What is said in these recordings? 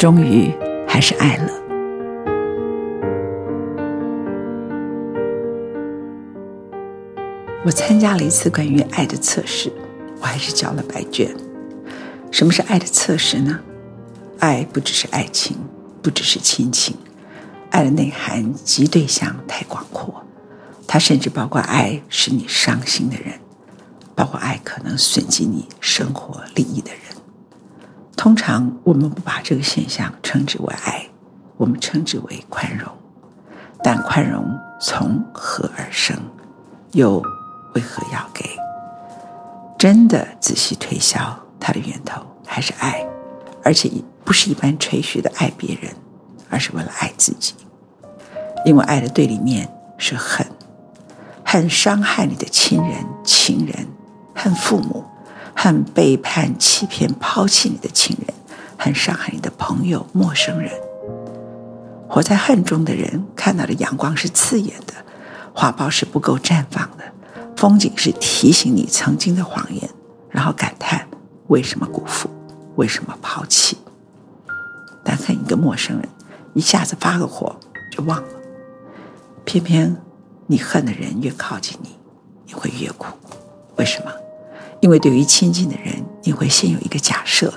终于还是爱了。我参加了一次关于爱的测试，我还是交了白卷。什么是爱的测试呢？爱不只是爱情，不只是亲情，爱的内涵及对象太广阔，它甚至包括爱使你伤心的人，包括爱可能损及你生活利益的人。通常我们不把这个现象称之为爱，我们称之为宽容。但宽容从何而生？又为何要给？真的仔细推敲，它的源头还是爱，而且不是一般吹嘘的爱别人，而是为了爱自己。因为爱的对立面是恨，恨伤害你的亲人、情人，恨父母。恨背叛、欺骗、抛弃你的亲人，恨伤害你的朋友、陌生人。活在恨中的人，看到的阳光是刺眼的，花苞是不够绽放的，风景是提醒你曾经的谎言，然后感叹为什么辜负，为什么抛弃。但恨一个陌生人，一下子发个火就忘了。偏偏你恨的人越靠近你，你会越苦。为什么？因为对于亲近的人，你会先有一个假设，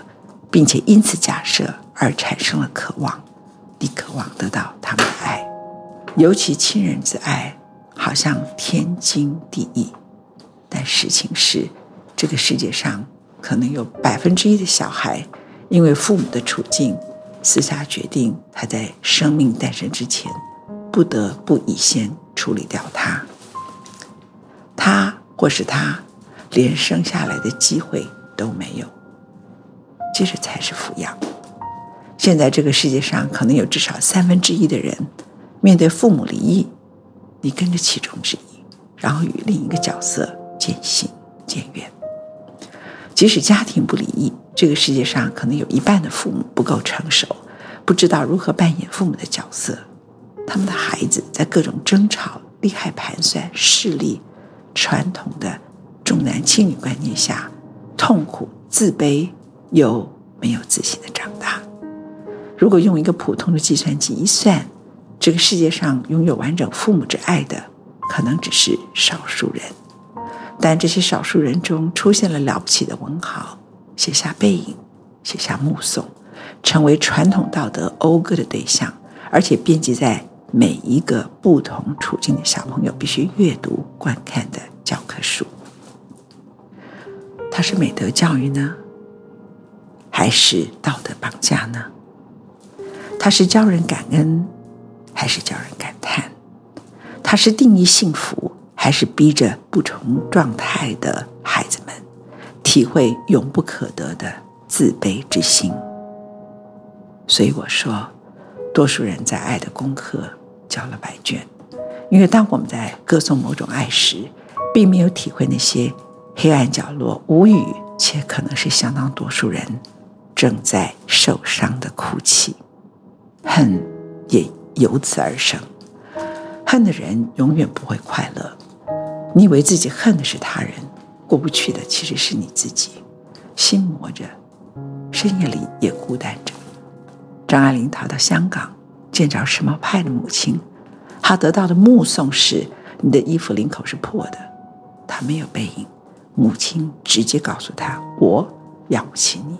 并且因此假设而产生了渴望，你渴望得到他们的爱，尤其亲人之爱，好像天经地义。但事情是，这个世界上可能有百分之一的小孩，因为父母的处境，私下决定他在生命诞生之前，不得不以先处理掉他，他或是他。连生下来的机会都没有，接着才是抚养。现在这个世界上可能有至少三分之一的人，面对父母离异，你跟着其中之一，然后与另一个角色渐行渐远。即使家庭不离异，这个世界上可能有一半的父母不够成熟，不知道如何扮演父母的角色，他们的孩子在各种争吵、利害盘算、势力、传统的。重男轻女观念下，痛苦、自卑又没有自信的长大。如果用一个普通的计算机一算，这个世界上拥有完整父母之爱的，可能只是少数人。但这些少数人中，出现了了不起的文豪，写下背影，写下目送，成为传统道德讴歌的对象，而且编辑在每一个不同处境的小朋友必须阅读、观看的教科书。它是美德教育呢，还是道德绑架呢？它是教人感恩，还是教人感叹？它是定义幸福，还是逼着不同状态的孩子们体会永不可得的自卑之心？所以我说，多数人在爱的功课交了白卷，因为当我们在歌颂某种爱时，并没有体会那些。黑暗角落，无语，且可能是相当多数人正在受伤的哭泣，恨也由此而生。恨的人永远不会快乐。你以为自己恨的是他人，过不去的其实是你自己，心魔着，深夜里也孤单着。张爱玲逃到香港，见着时髦派的母亲，她得到的目送是你的衣服领口是破的，她没有背影。母亲直接告诉他：“我养不起你。”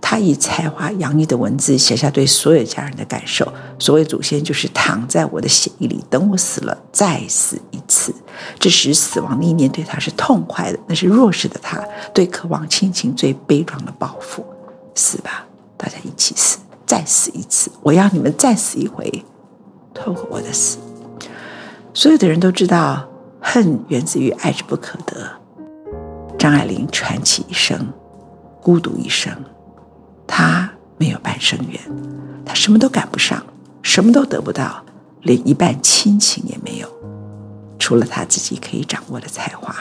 他以才华洋溢的文字写下对所有家人的感受。所谓祖先，就是躺在我的血液里，等我死了再死一次。这时死亡的意念对他是痛快的，那是弱势的他对渴望亲情最悲壮的报复。死吧，大家一起死，再死一次，我要你们再死一回。透过我的死，所有的人都知道，恨源自于爱之不可得。张爱玲传奇一生，孤独一生，她没有半生缘，她什么都赶不上，什么都得不到，连一半亲情也没有，除了她自己可以掌握的才华。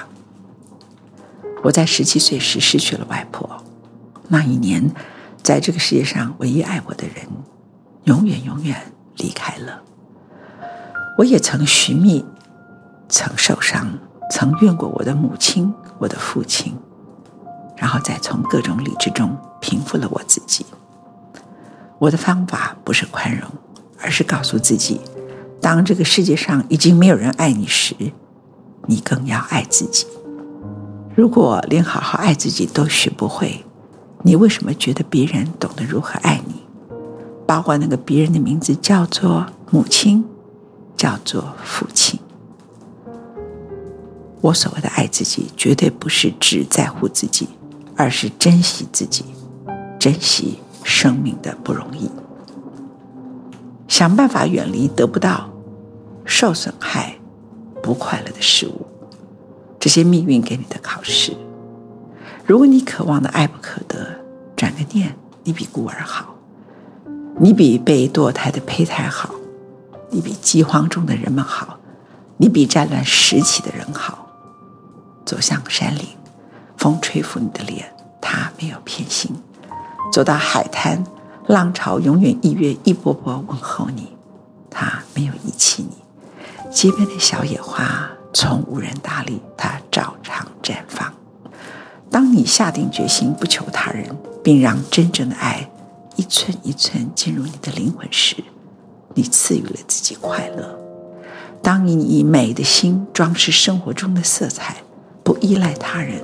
我在十七岁时失去了外婆，那一年，在这个世界上唯一爱我的人，永远永远离开了。我也曾寻觅，曾受伤，曾怨过我的母亲。我的父亲，然后再从各种理智中平复了我自己。我的方法不是宽容，而是告诉自己：当这个世界上已经没有人爱你时，你更要爱自己。如果连好好爱自己都学不会，你为什么觉得别人懂得如何爱你？包括那个别人的名字叫做母亲，叫做父亲。我所谓的爱自己，绝对不是只在乎自己，而是珍惜自己，珍惜生命的不容易，想办法远离得不到、受损害、不快乐的事物，这些命运给你的考试。如果你渴望的爱不可得，转个念，你比孤儿好，你比被堕胎的胚胎好，你比饥荒中的人们好，你比战乱时期的人好。走向山林，风吹拂你的脸，他没有偏心；走到海滩，浪潮永远一跃一波波问候你，他没有遗弃你。街边的小野花，从无人打理，它照常绽放。当你下定决心不求他人，并让真正的爱一寸一寸进入你的灵魂时，你赐予了自己快乐。当你以美的心装饰生活中的色彩。不依赖他人，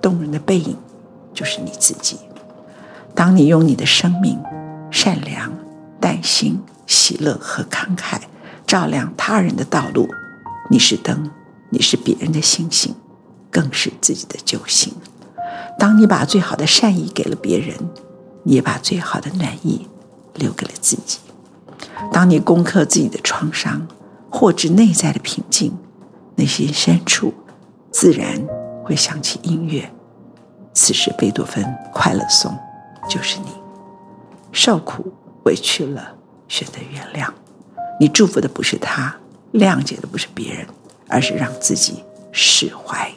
动人的背影就是你自己。当你用你的生命、善良、淡心、喜乐和慷慨照亮他人的道路，你是灯，你是别人的星星，更是自己的救星。当你把最好的善意给了别人，你也把最好的暖意留给了自己。当你攻克自己的创伤，获知内在的平静，内心深处。自然会想起音乐。此时，贝多芬《快乐颂》就是你。受苦委屈了，选择原谅。你祝福的不是他，谅解的不是别人，而是让自己释怀。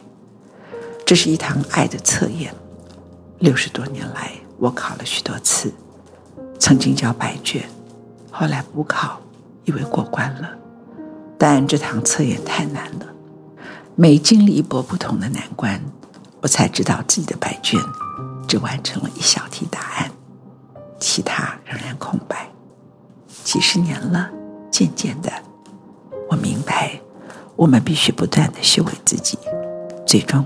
这是一堂爱的测验。六十多年来，我考了许多次，曾经交白卷，后来补考，以为过关了，但这堂测验太难了。每经历一波不同的难关，我才知道自己的白卷只完成了一小题答案，其他仍然空白。几十年了，渐渐的，我明白，我们必须不断的修为自己，最终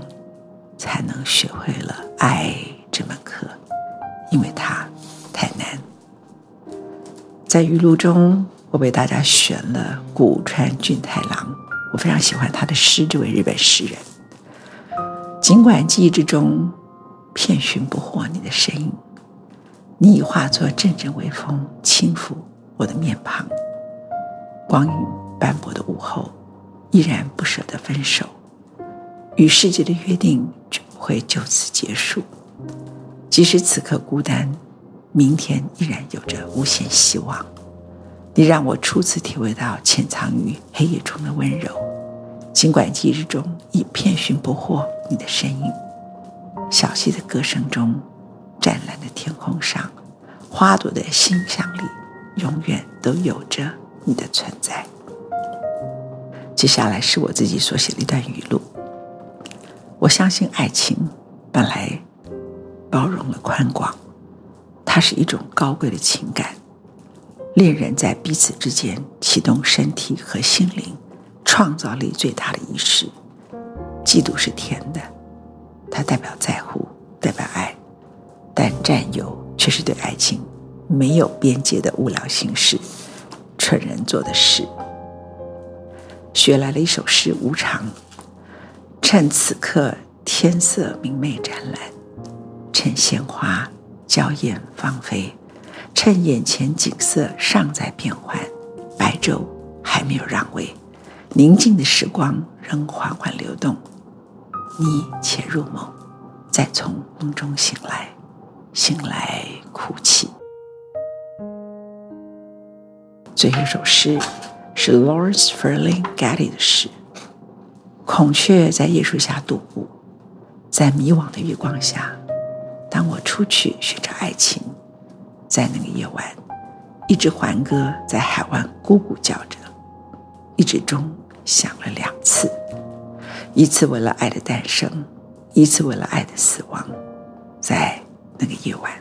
才能学会了爱这门课，因为它太难。在语录中，我为大家选了古川俊太郎。我非常喜欢他的诗，这位日本诗人。尽管记忆之中遍寻不获你的身影，你已化作阵阵微风，轻抚我的面庞。光影斑驳的午后，依然不舍得分手，与世界的约定绝不会就此结束。即使此刻孤单，明天依然有着无限希望。你让我初次体会到潜藏于黑夜中的温柔，尽管记忆中已遍寻不获你的身影。小溪的歌声中，湛蓝的天空上，花朵的馨香里，永远都有着你的存在。接下来是我自己所写的一段语录。我相信爱情本来包容了宽广，它是一种高贵的情感。恋人在彼此之间启动身体和心灵创造力最大的仪式。嫉妒是甜的，它代表在乎，代表爱，但占有却是对爱情没有边界的无聊形式，蠢人做的事。学来了一首诗《无常》，趁此刻天色明媚湛蓝，趁鲜花娇艳芳菲，趁眼前景色尚在变幻，白昼还没有让位，宁静的时光仍缓缓流动。你且入梦，再从梦中醒来，醒来哭泣。最后一首诗是 Lawrence Ferling Getty 的诗。孔雀在叶树下踱步，在迷惘的月光下，当我出去寻找爱情，在那个夜晚，一只环歌在海湾咕咕叫着，一只钟想了两次。一次为了爱的诞生，一次为了爱的死亡，在那个夜晚，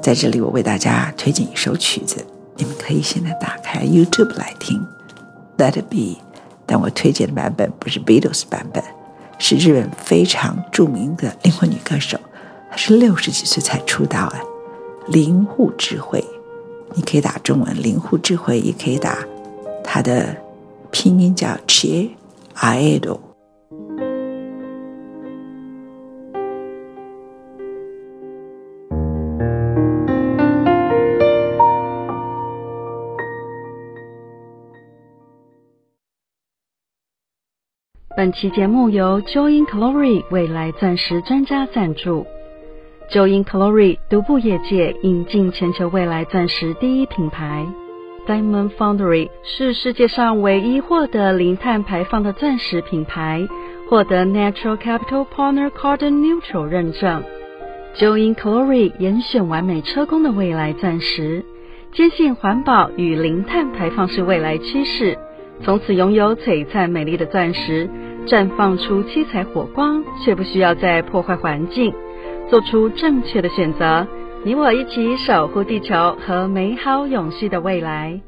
在这里我为大家推荐一首曲子，你们可以现在打开 YouTube 来听《Let It Be》，但我推荐的版本不是 Beatles 版本，是日本非常著名的灵魂女歌手，她是六十几岁才出道啊，灵户智慧，你可以打中文灵户智慧，也可以打她的拼音叫 Chi Aedo。本期节目由 Joy in Glory 未来钻石专家赞助。Joy in Glory 独步业界，引进全球未来钻石第一品牌。Diamond Foundry 是世界上唯一获得零碳排放的钻石品牌，获得 Natural Capital Partner Carbon Neutral 认证。Join Glory 严选完美车工的未来钻石，坚信环保与零碳排放是未来趋势。从此拥有璀璨美丽的钻石，绽放出七彩火光，却不需要再破坏环境，做出正确的选择。你我一起守护地球和美好永续的未来。